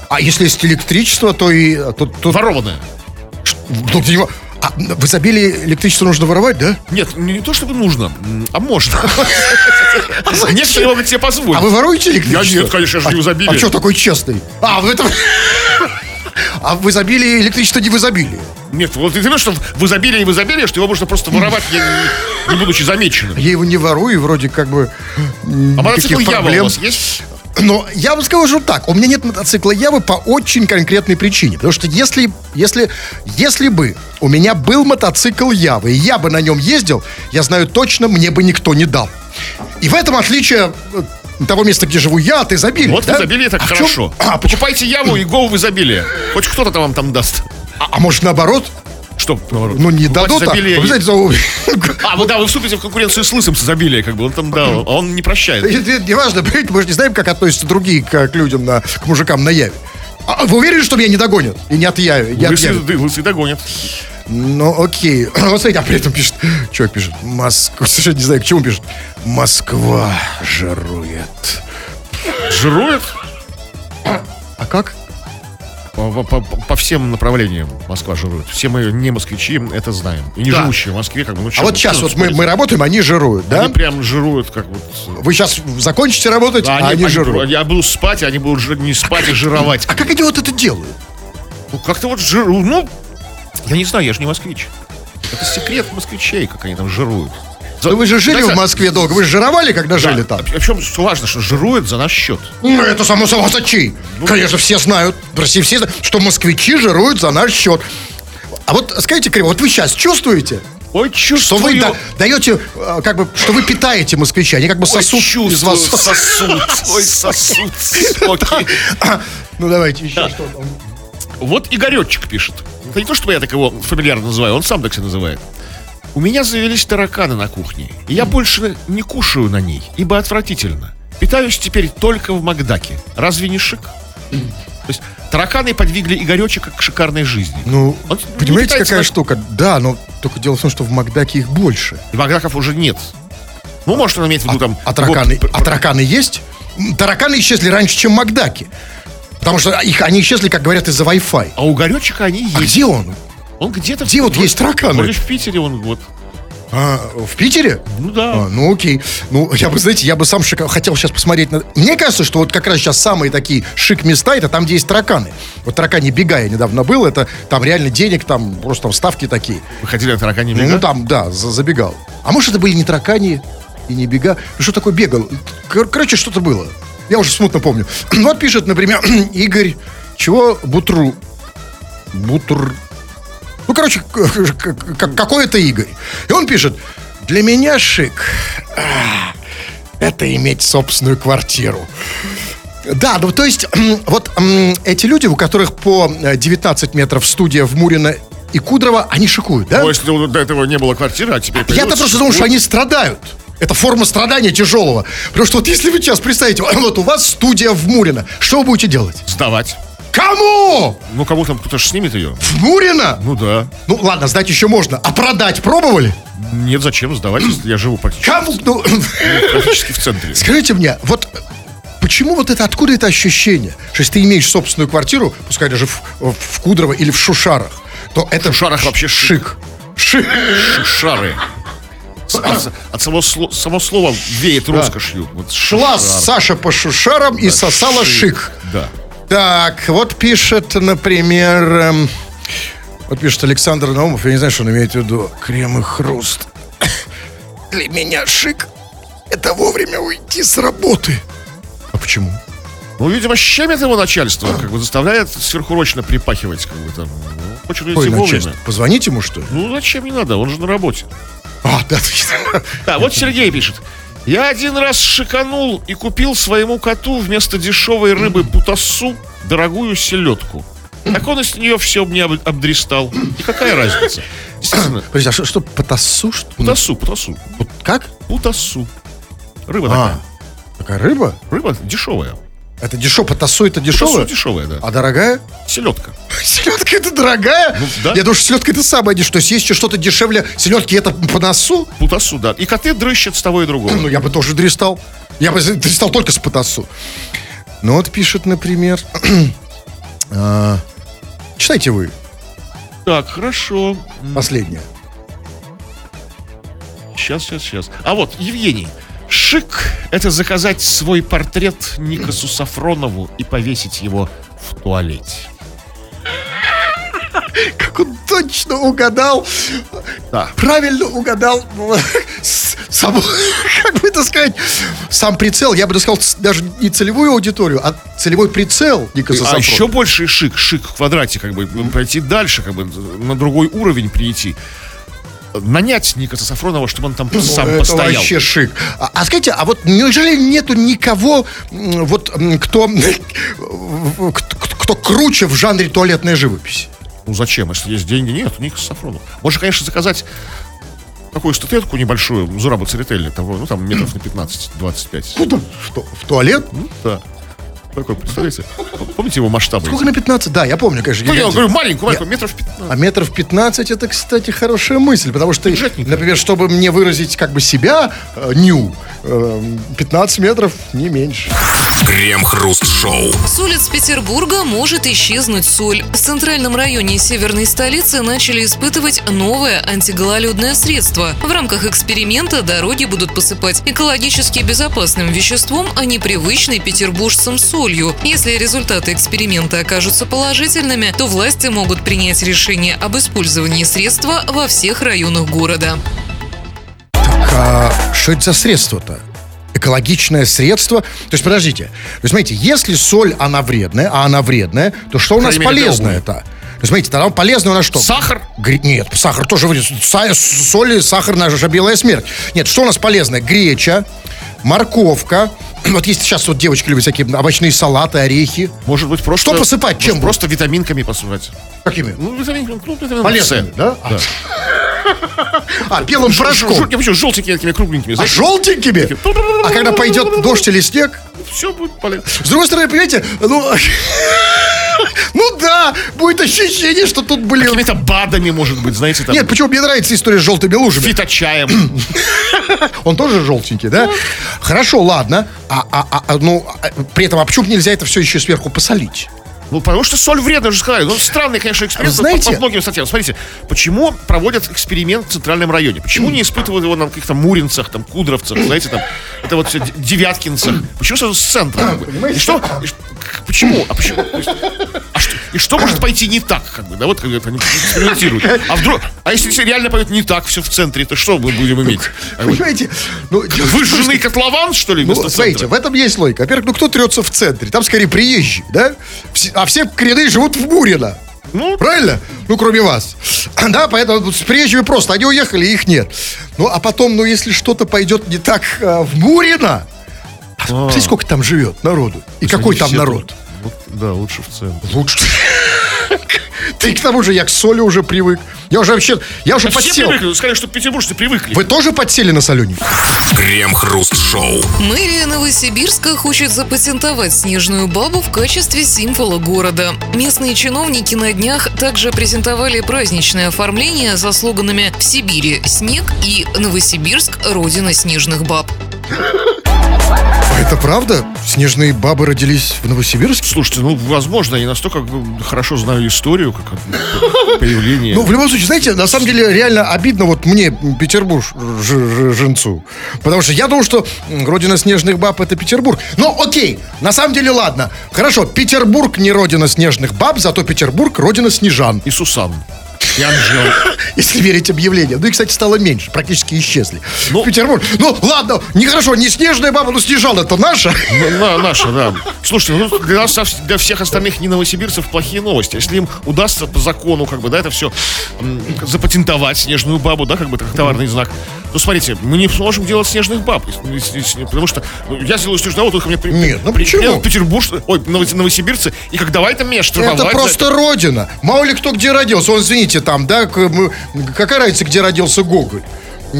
Speaker 3: А если есть электричество, то и... То, то, ну, ты не- а в изобилии электричество нужно воровать, да?
Speaker 2: Нет, не то чтобы нужно, а можно. Некоторые могут себе
Speaker 3: А
Speaker 2: позволить.
Speaker 3: вы воруете электричество?
Speaker 2: Я нет, конечно, я же
Speaker 3: а,
Speaker 2: не в изобилии.
Speaker 3: А что такой честный? А, в этом... А в изобилии электричество не в изобилии.
Speaker 2: Нет, вот ты знаешь, что в изобилии и в изобилии, что его можно просто воровать, не, не- не будучи замеченным.
Speaker 3: Я его не ворую, вроде как бы...
Speaker 2: А мотоцикл Ява у вас есть?
Speaker 3: Но я вам скажу так, у меня нет мотоцикла Явы по очень конкретной причине. Потому что если, если, если бы у меня был мотоцикл Явы, и я бы на нем ездил, я знаю точно, мне бы никто не дал. И в этом отличие э, того места, где живу я, от изобилия.
Speaker 2: Вот
Speaker 3: да?
Speaker 2: в изобилии так
Speaker 3: А чем-
Speaker 2: хорошо.
Speaker 3: А,
Speaker 2: Покупайте Яву и го в изобилие. Хоть кто-то там вам там даст.
Speaker 3: а- а может наоборот?
Speaker 2: Что, наоборот?
Speaker 3: Ну не дадут, а,
Speaker 2: изобилие
Speaker 3: вы знаете, за-
Speaker 2: А, вы да, вы вступите в конкуренцию с лысым с изобилия, как бы он там, да, он не прощает.
Speaker 3: Это- Неважно, понимаете, мы же не знаем, как относятся другие к, к людям, на, к мужикам на Яве. А вы уверены, что меня не догонят? И не отъявят? Не
Speaker 2: Лысый, лысый догонит.
Speaker 3: Ну, окей. Вот смотрите, а при этом пишет... Человек пишет, Москва... Совершенно не знаю, к чему пишет. Москва жирует.
Speaker 2: Жирует
Speaker 3: А как?
Speaker 2: По, по- по- всем направлениям Москва жирует. Все мы не москвичи это знаем. И не
Speaker 3: Да.
Speaker 2: живущие в Москве, как бы, ну
Speaker 3: А вот сейчас вот мы, мы работаем, они жируют, да?
Speaker 2: Они прям жируют, как вот...
Speaker 3: Вы сейчас закончите работать, а они, жируют.
Speaker 2: Я буду спать, а они будут не спать, а жировать.
Speaker 3: А как они вот это делают?
Speaker 2: Ну, как-то вот жиру... Ну, я не знаю, я же не москвич. Это секрет москвичей, как они там жируют. За-
Speaker 3: Ну вы же жили
Speaker 2: Знаете,
Speaker 3: в Москве долго, вы же жировали, когда
Speaker 2: да,
Speaker 3: жили там?
Speaker 2: а Причем что важно, что жируют за наш счет.
Speaker 3: Ну, это само собой зачей. Конечно, все знают, в России все знают, что москвичи жируют за наш счет. А вот скажите, Криво, вот вы сейчас чувствуете,
Speaker 2: Ой,
Speaker 3: что
Speaker 2: чувствую.
Speaker 3: вы да- даете, э, как бы, что вы питаете москвича, они как бы
Speaker 2: Ой,
Speaker 3: сосут из
Speaker 2: чувствую,
Speaker 3: вас.
Speaker 2: сосуд. Ой, соки.
Speaker 3: Ну, давайте еще что
Speaker 2: Вот Игоречек пишет. Это не то, что я так его фамильярно называю, он сам так себя называет. У меня завелись тараканы на кухне, и я больше не кушаю на ней, ибо отвратительно. Питаюсь теперь только в Макдаке. Разве не шик? То есть тараканы подвигли Игоречека к шикарной жизни.
Speaker 3: Ну,
Speaker 2: Он
Speaker 3: понимаете, какая
Speaker 2: на-
Speaker 3: штука? Да, но только дело в том, что в Макдаке их больше.
Speaker 2: И Макдаков уже нет. Ну, может, он имеет в виду там...
Speaker 3: А тараканы,
Speaker 2: его-
Speaker 3: а тараканы есть? Тараканы исчезли раньше, чем Макдаки. Потому что их, они исчезли, как говорят, из-за Wi-Fi.
Speaker 2: А у Горечика они
Speaker 3: А
Speaker 2: есть.
Speaker 3: где он?
Speaker 2: Он где-то...
Speaker 3: Где вот
Speaker 2: вроде-
Speaker 3: есть тараканы?
Speaker 2: Вроде в Питере он вот...
Speaker 3: А, в Питере?
Speaker 2: Ну да.
Speaker 3: А, ну окей. Ну, я бы, знаете, я бы сам шик... хотел сейчас посмотреть на... Мне кажется, что вот как раз сейчас самые такие шик места, это там, где есть тараканы. Вот таракани бега я недавно был, это там реально денег, там просто там ставки такие.
Speaker 2: Вы ходили на таракане
Speaker 3: Ну там, да, за- забегал. А может, это были не таракани и не бега? Ну, что такое бегал? Кор- Короче, что-то было. Я уже смутно помню. Вот пишет, например, Игорь, чего Бутру... Бутр... Ну, короче, к- к- к- какой-то Игорь. И он пишет, для меня шик а, это иметь собственную квартиру. Да, ну то есть, вот эти люди, у которых по э, 19 метров студия в Мурино и Кудрово, они шикуют, да?
Speaker 2: Ну, если до этого не было квартиры, а теперь...
Speaker 3: Я-то просто думал, что они страдают. Это форма страдания тяжелого. Потому что вот если вы сейчас представите, вот у вас студия в Мурино, что вы будете делать?
Speaker 2: Сдавать.
Speaker 3: Кому?
Speaker 2: Ну, кому там кто-то ж снимет ее.
Speaker 3: В Мурино?
Speaker 2: Ну да.
Speaker 3: Ну ладно, сдать еще можно. А продать пробовали?
Speaker 2: Нет, зачем сдавать, если я живу практически,
Speaker 3: Кому? Ну,
Speaker 2: практически в центре.
Speaker 3: скажите мне, вот почему вот это, откуда это ощущение, что если ты имеешь собственную квартиру, пускай даже в, в Кудрово или в Шушарах, то это
Speaker 2: В Шушарах вообще
Speaker 3: шик. Шик.
Speaker 2: Шары. С- От, от самого, сло- само слова веет роскошью. Вот
Speaker 3: Шла. Саша по Шушарам и сосала шик.
Speaker 2: Да.
Speaker 3: Так, вот пишет, например, эм, вот пишет Александр Наумов, я не знаю, что он имеет в виду, крем и хруст. Для меня шик – это вовремя уйти с работы. А почему?
Speaker 2: Ну, видимо, щемит его начальство, как бы заставляет сверхурочно припахивать, как бы там. Ну, хочет уйти
Speaker 3: Ой,
Speaker 2: вовремя.
Speaker 3: начальство, позвонить ему, что ли?
Speaker 2: Ну, зачем не надо, он же на работе.
Speaker 3: А, да.
Speaker 2: Да, вот Сергей пишет. Я один раз шиканул и купил своему коту вместо дешевой рыбы путасу дорогую селедку. Так он из нее все мне об- обдристал. И какая разница?
Speaker 3: Подожди, а что, что потасу? Что?
Speaker 2: путасу, путасу,
Speaker 3: Вот как?
Speaker 2: путасу. Рыба
Speaker 3: А,
Speaker 2: такая.
Speaker 3: такая рыба?
Speaker 2: Рыба дешевая.
Speaker 3: Это дешево, потасу это
Speaker 2: Путасу
Speaker 3: дешевое?
Speaker 2: дешевая, да.
Speaker 3: А дорогая?
Speaker 2: Селедка.
Speaker 3: Селедка это дорогая?
Speaker 2: Ну, да.
Speaker 3: Я думаю, что селедка это самое дешевое. То есть есть еще что-то дешевле селедки, это по носу?
Speaker 2: Путасу, да. И коты дрыщат с того и другого.
Speaker 3: Ну, я бы тоже дристал. Я бы дристал только с потасу. Ну, вот пишет, например... а, Читайте вы
Speaker 2: Так, хорошо.
Speaker 3: последнее.
Speaker 2: Сейчас, сейчас, сейчас. А вот, Евгений. Шик – это заказать свой портрет Никасу Сафронову и повесить его в туалете.
Speaker 3: Как он точно угадал.
Speaker 2: Да.
Speaker 3: Правильно угадал. Сам, как бы это сказать, сам прицел, я бы сказал, даже не целевую аудиторию, а целевой прицел Никаса
Speaker 2: А еще больше шик, шик в квадрате, как бы пройти дальше, как бы на другой уровень прийти. Нанять Никаса Сафронова, чтобы он там сам
Speaker 3: Ну, это
Speaker 2: постоял.
Speaker 3: вообще шик. А, а скажите, а вот неужели нету никого, вот, кто, кто, кто круче в жанре туалетной живописи?
Speaker 2: Ну зачем, если есть деньги? Нет, Никас Сафронов. Можно, конечно, заказать такую статуэтку небольшую, Зураба Церетели, того, ну там метров на 15-25.
Speaker 3: Куда? Что, в туалет?
Speaker 2: Ну, да. Такой, представляете? Помните его масштабы?
Speaker 3: Сколько на 15? Да, я помню, конечно.
Speaker 2: Ну, я говорю, маленькую, маленькую, метров 15.
Speaker 3: А метров 15 это, кстати, хорошая мысль, потому что,
Speaker 2: Бюджетненько.
Speaker 3: например, чтобы мне выразить как бы себя, э, ню, э, 15 метров, не меньше.
Speaker 1: Крем-хруст-шоу.
Speaker 4: С улиц Петербурга может исчезнуть соль. В центральном районе северной столицы начали испытывать новое антигололедное средство. В рамках эксперимента дороги будут посыпать экологически безопасным веществом, а не привычной петербуржцам солью. Если результаты эксперимента окажутся положительными, то власти могут принять решение об использовании средства во всех районах города.
Speaker 3: А что это за средство-то? Экологичное средство. То есть, подождите. То есть, смотрите, если соль, она вредная, а она вредная, то что у нас полезное-то? То есть, смотрите, тогда полезное у нас что?
Speaker 2: Сахар?
Speaker 3: Гре- Нет, сахар тоже вреден. Са- Соль и сахар наша же белая смерть. Нет, что у нас полезное? Греча, морковка. Вот есть сейчас вот девочки любят всякие овощные салаты, орехи.
Speaker 2: Может быть, просто...
Speaker 3: Что посыпать? Чем
Speaker 2: Просто витаминками посыпать.
Speaker 3: Какими?
Speaker 2: Ну, витамин, ну, витамин
Speaker 3: Полезными,
Speaker 2: С.
Speaker 3: да?
Speaker 2: Да.
Speaker 3: А, белым порошком.
Speaker 2: Я почему желтенькими кругленькими.
Speaker 3: А желтенькими? А когда пойдет дождь или снег,
Speaker 2: Все будет полезно.
Speaker 3: С другой стороны, понимаете, ну... Ну да, будет ощущение, что тут были...
Speaker 2: Какими-то БАДами, может быть, знаете, там...
Speaker 3: Нет, почему мне нравится история с желтыми лужами?
Speaker 2: Фиточаем.
Speaker 3: Он тоже желтенький, да? Хорошо, ладно. А, а, а, ну, а, при этом, а почему нельзя это все еще сверху посолить?
Speaker 2: Ну, потому что соль вредна, уже сказали. Ну, странный, конечно, эксперимент.
Speaker 3: Знаете-
Speaker 2: По, по многим статьям. Смотрите, почему проводят эксперимент в центральном районе? Почему не испытывают его на каких-то Муринцах, там, Кудровцах, знаете, там, это вот все Девяткинцах? Почему сразу с центра? как бы? И что? и почему? А почему? А что, и что может пойти не так, как бы, да, вот как это они экспериментируют. А вдруг, а если реально пойдет не так, все в центре, то что мы будем иметь? Как бы,
Speaker 3: Понимаете? Ну,
Speaker 2: Выжженный котлован, что ли,
Speaker 3: Ну, смотрите,
Speaker 2: центра?
Speaker 3: в этом есть логика. Во-первых, ну кто трется в центре? Там скорее приезжие, да? Все- а все коренные живут в Мурино.
Speaker 2: Ну,
Speaker 3: Правильно? Ну, кроме вас. Да, поэтому с приезжими просто, они уехали, их нет. Ну, а потом, ну, если что-то пойдет не так э, в Мурино, а, смотрите, сколько там живет народу? И какой там
Speaker 2: все
Speaker 3: народ?
Speaker 2: Да, лучше в центре.
Speaker 3: Лучше. Ты к тому же, я к соли уже привык. Я уже вообще, я уже
Speaker 2: Все
Speaker 3: подсел.
Speaker 2: привыкли, сказали, что петербуржцы привыкли.
Speaker 3: Вы тоже подсели на соленик?
Speaker 1: Крем-хруст-шоу.
Speaker 4: Мэрия Новосибирска хочет запатентовать снежную бабу в качестве символа города. Местные чиновники на днях также презентовали праздничное оформление со слоганами «В Сибири снег» и «Новосибирск – родина снежных баб».
Speaker 3: А это правда? Снежные бабы родились в Новосибирске?
Speaker 2: Слушайте, ну, возможно, я настолько хорошо знаю историю, как от появления.
Speaker 3: Ну, в любом случае, знаете, на самом деле реально обидно вот мне, Петербург, женцу. Потому что я думал, что родина снежных баб это Петербург. Но окей, на самом деле ладно. Хорошо, Петербург не родина снежных баб, зато Петербург родина снежан.
Speaker 2: И Сусан. И Анжел.
Speaker 3: Если верить объявлениям. Ну и, кстати, стало меньше, практически исчезли.
Speaker 2: Ну-
Speaker 3: Петербург. Ну, ладно, нехорошо, не снежная баба, но снежан это наша.
Speaker 2: Ну, на- наша, да. Слушайте, ну, для нас, для всех остальных не новосибирцев плохие новости. Если им удастся по закону, как бы, да, это все запатентовать, снежную бабу, да, как бы, как товарный знак, то, смотрите, мы не сможем делать снежных баб. Потому что ну, я сделаю снежную бабу, только мне
Speaker 3: Нет, ну
Speaker 2: при-
Speaker 3: почему?
Speaker 2: приедут Петербург, ой, ново- новосибирцы, и как давай там меня штрафовать.
Speaker 3: Это просто родина. Мало ли кто где родился. Он, извините, там, да, какая разница, где родился Гоголь?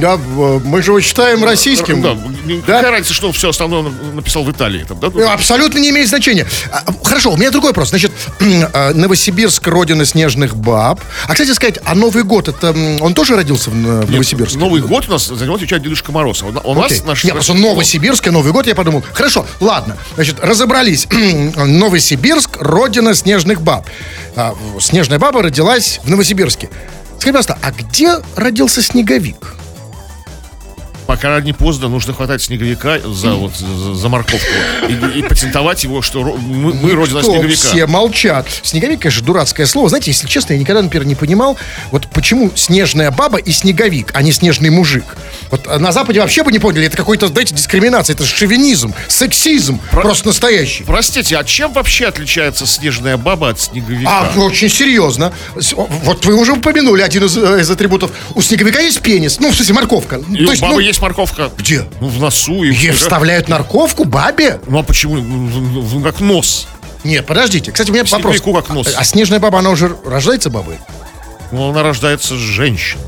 Speaker 3: Да, мы же его считаем российским.
Speaker 2: Да,
Speaker 3: Да?
Speaker 2: какая разница, что он все остальное на- написал в Италии. Там, да?
Speaker 3: Ну, Абсолютно не имеет значения. А, Хорошо, у меня другой вопрос. Значит, а, Новосибирск, родина снежных баб. А, кстати сказать, а Новый год, это он тоже родился в,
Speaker 2: Нет,
Speaker 3: Новосибирске?
Speaker 2: Новый год у нас за него отвечает Дедушка Мороз. А У у нас
Speaker 3: Окей.
Speaker 2: наш...
Speaker 3: Нет, просто Новосибирск и Новый год, я подумал. Хорошо, ладно. Значит, разобрались. Новосибирск, родина снежных баб. А, снежная баба родилась в Новосибирске. Скажи, пожалуйста, а где родился снеговик?
Speaker 2: Пока не поздно, нужно хватать снеговика за, вот, за, за морковку и, и патентовать его, что мы, мы родина
Speaker 3: Кто?
Speaker 2: снеговика.
Speaker 3: Все молчат. Снеговик, конечно, дурацкое слово. Знаете, если честно, я никогда, например, не понимал, вот почему снежная баба и снеговик, а не снежный мужик. Вот а на Западе вообще бы не поняли, это какой-то, знаете, дискриминация, это шовинизм, сексизм, просто настоящий.
Speaker 2: Простите, а чем вообще отличается снежная баба от снеговика?
Speaker 3: А, ну, очень серьезно. Вот вы уже упомянули один из, э, из атрибутов. У снеговика есть пенис. Ну, в смысле, морковка.
Speaker 2: И
Speaker 3: То
Speaker 2: у бабы
Speaker 3: ну,
Speaker 2: есть морковка.
Speaker 3: Где?
Speaker 2: Ну, в носу. И в
Speaker 3: Ей вставляют морковку бабе?
Speaker 2: Ну, а почему? В- в- Как нос.
Speaker 3: Нет, подождите. Кстати, у меня вопрос.
Speaker 2: Как нос.
Speaker 3: А, а снежная баба, она уже рождается бабой?
Speaker 2: Ну, она рождается женщиной.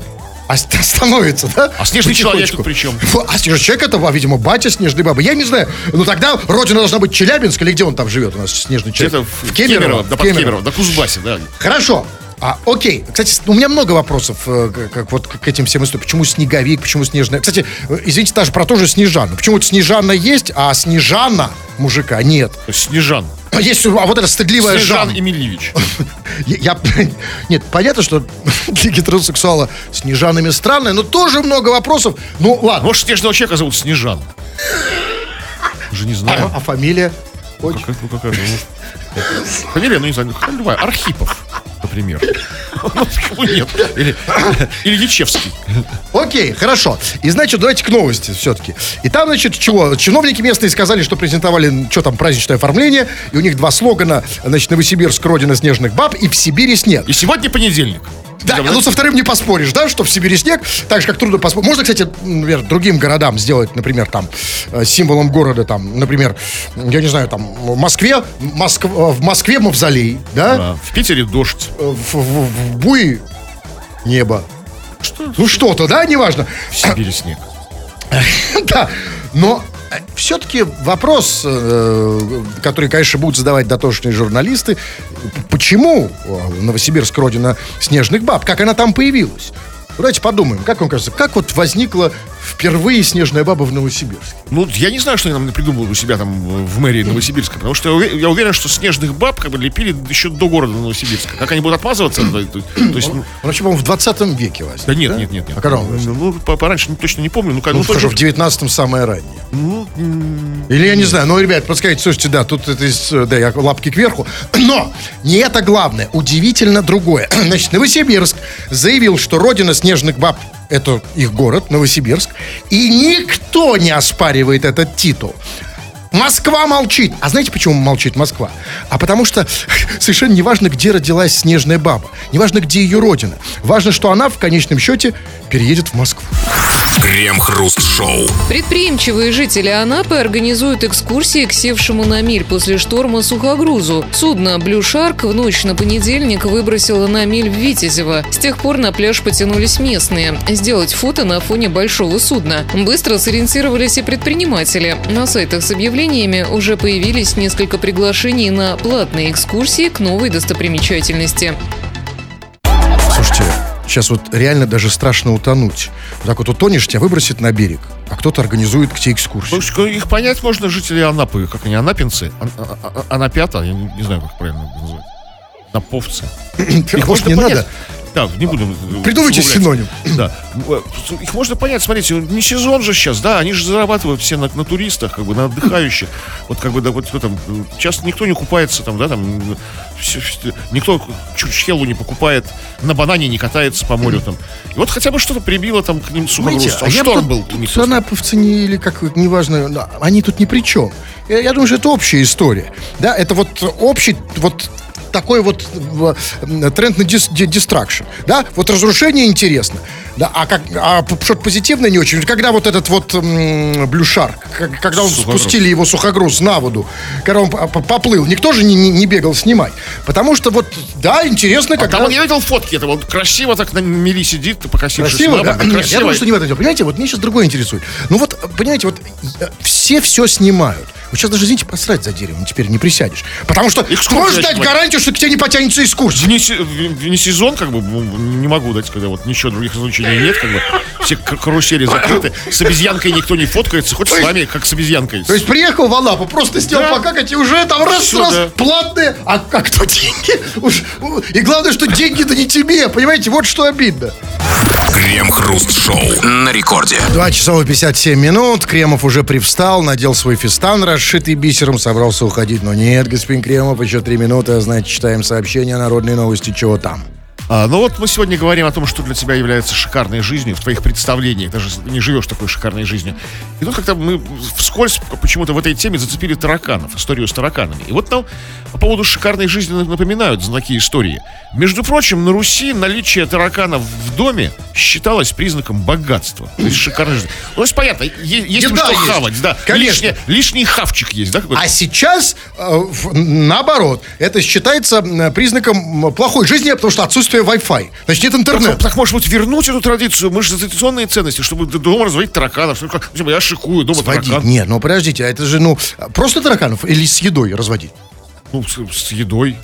Speaker 3: А ст- становится, да?
Speaker 2: А снежный человек тут при чем?
Speaker 3: А снежный человек это, видимо, батя снежной бабы. Я не знаю. Ну тогда родина должна быть Челябинск или где он там живет у нас снежный человек?
Speaker 2: Где-то в Кемерово, да, под
Speaker 3: Кемерово.
Speaker 2: Кемерово, да, Кузбассе, да.
Speaker 3: Хорошо. А, окей. Кстати, у меня много вопросов э, к- как, вот к этим всем историям. Почему снеговик, почему снежная... Кстати, э, извините, даже про то же Снежану. Почему вот Снежана есть, а Снежана мужика нет?
Speaker 2: Снежан.
Speaker 3: Есть, а вот это стыдливая
Speaker 2: Снежан
Speaker 3: Жан.
Speaker 2: Емельевич.
Speaker 3: Я, нет, понятно, что для гетеросексуала Снежанами странное, но тоже много вопросов. Ну, ладно.
Speaker 2: Может, снежного человека зовут Снежан. Уже не
Speaker 3: А,
Speaker 2: знаю.
Speaker 3: а фамилия? Ой,
Speaker 2: Какая, ну, какая же, ну, Фамилия, ну, не знаю, ну, Архипов, например. Нет? Или, или Ячевский.
Speaker 3: Окей, хорошо. И значит, давайте к новости все-таки. И там, значит, чего? Чиновники местные сказали, что презентовали, что там, праздничное оформление, и у них два слогана, значит, Новосибирск, родина снежных баб, и в Сибири снег.
Speaker 2: И сегодня понедельник.
Speaker 3: Да, ну со вторым не поспоришь, да, что в Сибири снег, так же, как трудно поспорить. Можно, кстати, например, другим городам сделать, например, там, э, символом города, там, например, я не знаю, там, в Москве, Моск- в Москве мавзолей, да,
Speaker 2: Да. В Питере дождь.
Speaker 3: Э, в, в- в Буе небо. Что? Ну что-то, да, неважно.
Speaker 2: В Сибири снег.
Speaker 3: Да, но все-таки вопрос, э, который, конечно, будут задавать дотошные журналисты, почему э, Новосибирск родина снежных баб, как она там появилась? Давайте подумаем, как вам кажется, как вот возникла впервые снежная баба в Новосибирске?
Speaker 2: Ну, я не знаю, что они нам придумали у себя там в мэрии Новосибирска, потому что я уве- я уверен, что снежных баб как бы лепили еще до города Новосибирска. Как они будут отмазываться? То, то- то есть, ну,
Speaker 3: Он вообще, по-моему, в 20 веке возник.
Speaker 2: да нет, нет, нет, нет.
Speaker 3: А когда он возник?
Speaker 2: Ну, по- пораньше, ну, точно не помню. Ну, как,
Speaker 3: Ну,
Speaker 2: ну,
Speaker 3: скажу,
Speaker 2: точно-
Speaker 3: в 19-м самое раннее.
Speaker 2: ну,
Speaker 3: Или я не знаю, ну, ребят, подскажите, слушайте, да, тут это из, э, да, я лапки кверху. Но не это главное, удивительно другое. Значит, Новосибирск заявил, что родина снежных баб это их город, Новосибирск, и никто не оспаривает этот титул. Москва молчит. А знаете, почему молчит Москва? А потому что совершенно не важно, где родилась снежная баба. Не важно, где ее родина. Важно, что она в конечном счете переедет в Москву.
Speaker 1: Крем-хруст-шоу.
Speaker 4: Предприимчивые жители Анапы организуют экскурсии к севшему на миль после шторма сухогрузу. Судно «Блю Шарк» в ночь на понедельник выбросило на миль в Витязево. С тех пор на пляж потянулись местные. Сделать фото на фоне большого судна. Быстро сориентировались и предприниматели. На сайтах с объявлениями уже появились несколько приглашений на платные экскурсии к новой достопримечательности.
Speaker 3: Сейчас вот реально даже страшно утонуть. Вот так вот утонешь, тебя выбросит на берег, а кто-то организует к тебе экскурсию.
Speaker 2: Ну, их понять можно жители Анапы, как они, анапинцы, ан- а- а- анапята, я не, не знаю, как правильно это назвать. Наповцы. Их можно
Speaker 3: не
Speaker 2: понять.
Speaker 3: надо?
Speaker 2: Да, не будем.
Speaker 3: Придумайте синоним.
Speaker 2: Да. Э, Их можно понять, смотрите, не сезон же сейчас, да, они же зарабатывают все на, на туристах, как бы, на отдыхающих. Вот как бы, да, вот кто там, сейчас никто не купается там, да, там, всё- никто чурчхелу не покупает, на банане не катается по морю там. И вот хотя бы что-то прибило там к ним сухогруз. А
Speaker 3: я
Speaker 2: шторм
Speaker 3: тут-
Speaker 2: был них просто.
Speaker 3: Анаповцы не, или как, неважно, да, они тут ни при чем. Я, я думаю, что это общая история. Да, это вот общий, вот такой вот тренд на дис, ди- дистракшн. Да, вот разрушение интересно. Да, а как, а что-то позитивное не очень. Когда вот этот вот м, блюшар, когда он
Speaker 2: Сухогруз.
Speaker 3: спустили его сухогруз на воду, когда он поплыл, никто же не, не- не бегал снимать. Потому что вот, да, интересно,
Speaker 2: А
Speaker 3: когда...
Speaker 2: там не видел фотки этого, он красиво так на мели сидит, покосившись
Speaker 3: Красиво, да?
Speaker 2: бок,
Speaker 3: Нет, я
Speaker 2: красиво.
Speaker 3: думаю, что не в этом дело. Понимаете, вот меня сейчас другое интересует. Ну вот, понимаете, вот э, все все снимают. Вот сейчас даже, извините, посрать за деревом, теперь не присядешь. Потому что
Speaker 2: Экскурсия
Speaker 3: можешь дать гарантию, что к тебе не потянется экскурсия.
Speaker 2: В- вне сезон, как бы, не могу дать, когда вот ничего других развлечений нет, как бы, все карусели закрыты, с обезьянкой никто не фоткается, хоть с вами, как с обезьянкой.
Speaker 3: То есть приехал в Анапу, просто сел
Speaker 2: Да.
Speaker 3: покакать, и уже там раз,
Speaker 2: Всё,
Speaker 3: раз,
Speaker 2: да.
Speaker 3: платные, а как то деньги? Уж, и главное, что деньги-то не тебе, понимаете, вот что обидно.
Speaker 1: Крем-хруст-шоу. На рекорде.
Speaker 3: 2 часа и 57 минут. Кремов уже привстал, надел свой фистан, расшитый бисером, собрался уходить. Но нет, господин Кремов, еще 3 минуты, а значит, читаем сообщения, народные новости, чего там.
Speaker 2: А, ну вот мы сегодня говорим о том, что для тебя является шикарной жизнью, в твоих представлениях, даже не живешь такой шикарной жизнью. И тут как-то мы вскользь почему-то в этой теме зацепили тараканов, историю с тараканами. И вот нам по поводу шикарной жизни напоминают знаки истории. Между прочим, на Руси наличие тараканов в доме считалось признаком богатства. То есть шикарной жизни. Ну, то есть понятно, есть
Speaker 3: Еда
Speaker 2: что
Speaker 3: есть.
Speaker 2: хавать, да.
Speaker 3: Конечно.
Speaker 2: Лишнее- лишний хавчик есть, да?
Speaker 3: А сейчас, э, наоборот, это считается признаком плохой жизни, потому что отсутствие Wi-Fi. Значит, нет
Speaker 2: Так,
Speaker 3: интернета.
Speaker 2: так, может быть, вернуть эту традицию? Мы же за традиционные ценности, чтобы дома разводить тараканов. Что, как, типа, я шикую, дома
Speaker 3: Сводить.
Speaker 2: таракан.
Speaker 3: Нет, ну подождите, а это же, ну, просто тараканов или с едой разводить?
Speaker 2: Ну, с, с едой.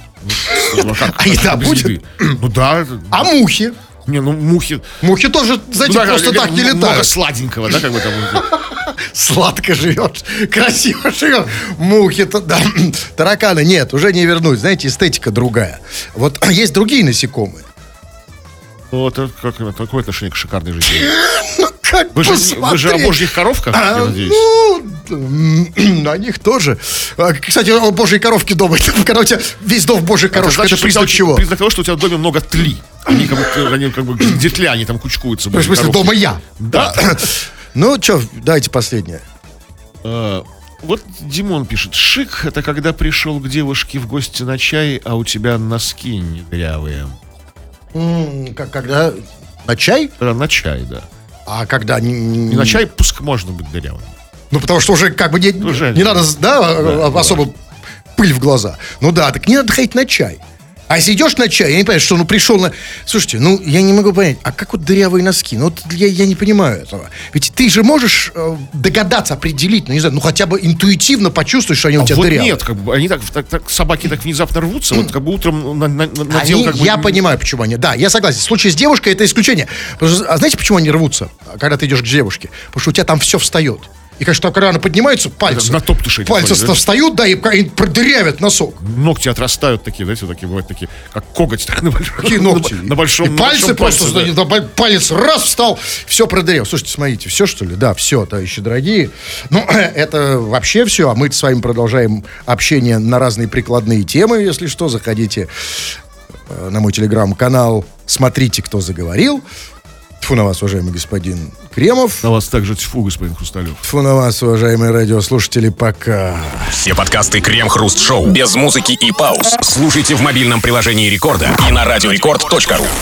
Speaker 2: Ну, ну,
Speaker 3: А еда будет?
Speaker 2: Ну да.
Speaker 3: А мухи?
Speaker 2: Не, ну мухи.
Speaker 3: Мухи тоже, знаете,
Speaker 2: Ну, да,
Speaker 3: просто так не
Speaker 2: м- Много
Speaker 3: летают.
Speaker 2: сладенького, да, как бы там.
Speaker 3: Сладко живет, красиво живет. Мухи-то, да. Тараканы нет, уже не вернуть. Знаете, эстетика другая. Вот есть другие насекомые.
Speaker 2: Ну, это как это, какое отношение к шикарной жизни?
Speaker 3: Как
Speaker 2: Вы же, вы же о
Speaker 3: посмотреть?
Speaker 2: божьих коровках, я
Speaker 3: А,
Speaker 2: надеюсь.
Speaker 3: ну, на них тоже. А, Кстати, о божьей коровке дома. Когда у тебя весь дом божьих это,
Speaker 2: значит, что у
Speaker 3: признак чего?
Speaker 2: Признак того, что у тебя в доме много тли. Они как бы, они как бы где тля, они там кучкуются.
Speaker 3: Ну, В смысле, дома я.
Speaker 2: Да.
Speaker 3: Ну, что, дайте последнее.
Speaker 2: А, Вот Димон пишет. Шик — это когда пришел к девушке в гости на чай, а у тебя носки не дырявые.
Speaker 3: Как- Когда на чай?
Speaker 2: Да, на чай, да.
Speaker 3: А когда...
Speaker 2: И на чай пуск можно быть дырявым.
Speaker 3: Ну, потому что уже как бы не,
Speaker 2: Уже
Speaker 3: не надо, да,
Speaker 2: да.
Speaker 3: особо пыль в глаза. Ну да, так не надо ходить на чай. А если идешь на чай, я не понимаю, что ну пришел на... Слушайте, ну я не могу понять, а как вот дырявые носки? Ну вот я, я не понимаю этого. Ведь ты же можешь э, догадаться, определить, ну не знаю, ну хотя бы интуитивно почувствовать, что они у
Speaker 2: А
Speaker 3: тебя
Speaker 2: вот
Speaker 3: дырявые.
Speaker 2: нет, как бы они так, так, так- собаки так внезапно рвутся, вот как бы утром на- на- на- надел
Speaker 3: Они-
Speaker 2: как бы...
Speaker 3: я понимаю, почему они. Да, я согласен. В случае с девушкой это исключение. Потому что, а знаете, почему они рвутся, когда ты идешь к девушке? Потому что у тебя там все встает. И, конечно, когда она поднимается, пальцы,
Speaker 2: на эти
Speaker 3: пальцы
Speaker 2: да?
Speaker 3: встают, да, и, и продырявят носок.
Speaker 2: Ногти отрастают такие, знаете, такие бывают такие, как коготь так, на большом.
Speaker 3: Какие ногти?
Speaker 2: На, на большом
Speaker 3: И
Speaker 2: на
Speaker 3: пальцы
Speaker 2: большом
Speaker 3: просто,
Speaker 2: пальце,
Speaker 3: да. паль- палец раз встал, все продырел. Слушайте, смотрите, все что ли? Да, все, товарищи дорогие. Ну, это вообще все, а мы с вами продолжаем общение на разные прикладные темы, если что, заходите э, на мой телеграм-канал, смотрите, кто заговорил. Тьфу на вас, уважаемый господин Кремов.
Speaker 2: На вас также тьфу, господин Хрусталев.
Speaker 3: Тьфу на вас, уважаемые радиослушатели, пока.
Speaker 1: Все подкасты Крем-Хруст Шоу без музыки и пауз. Слушайте в мобильном приложении Рекорда и на радиорекорд.ру.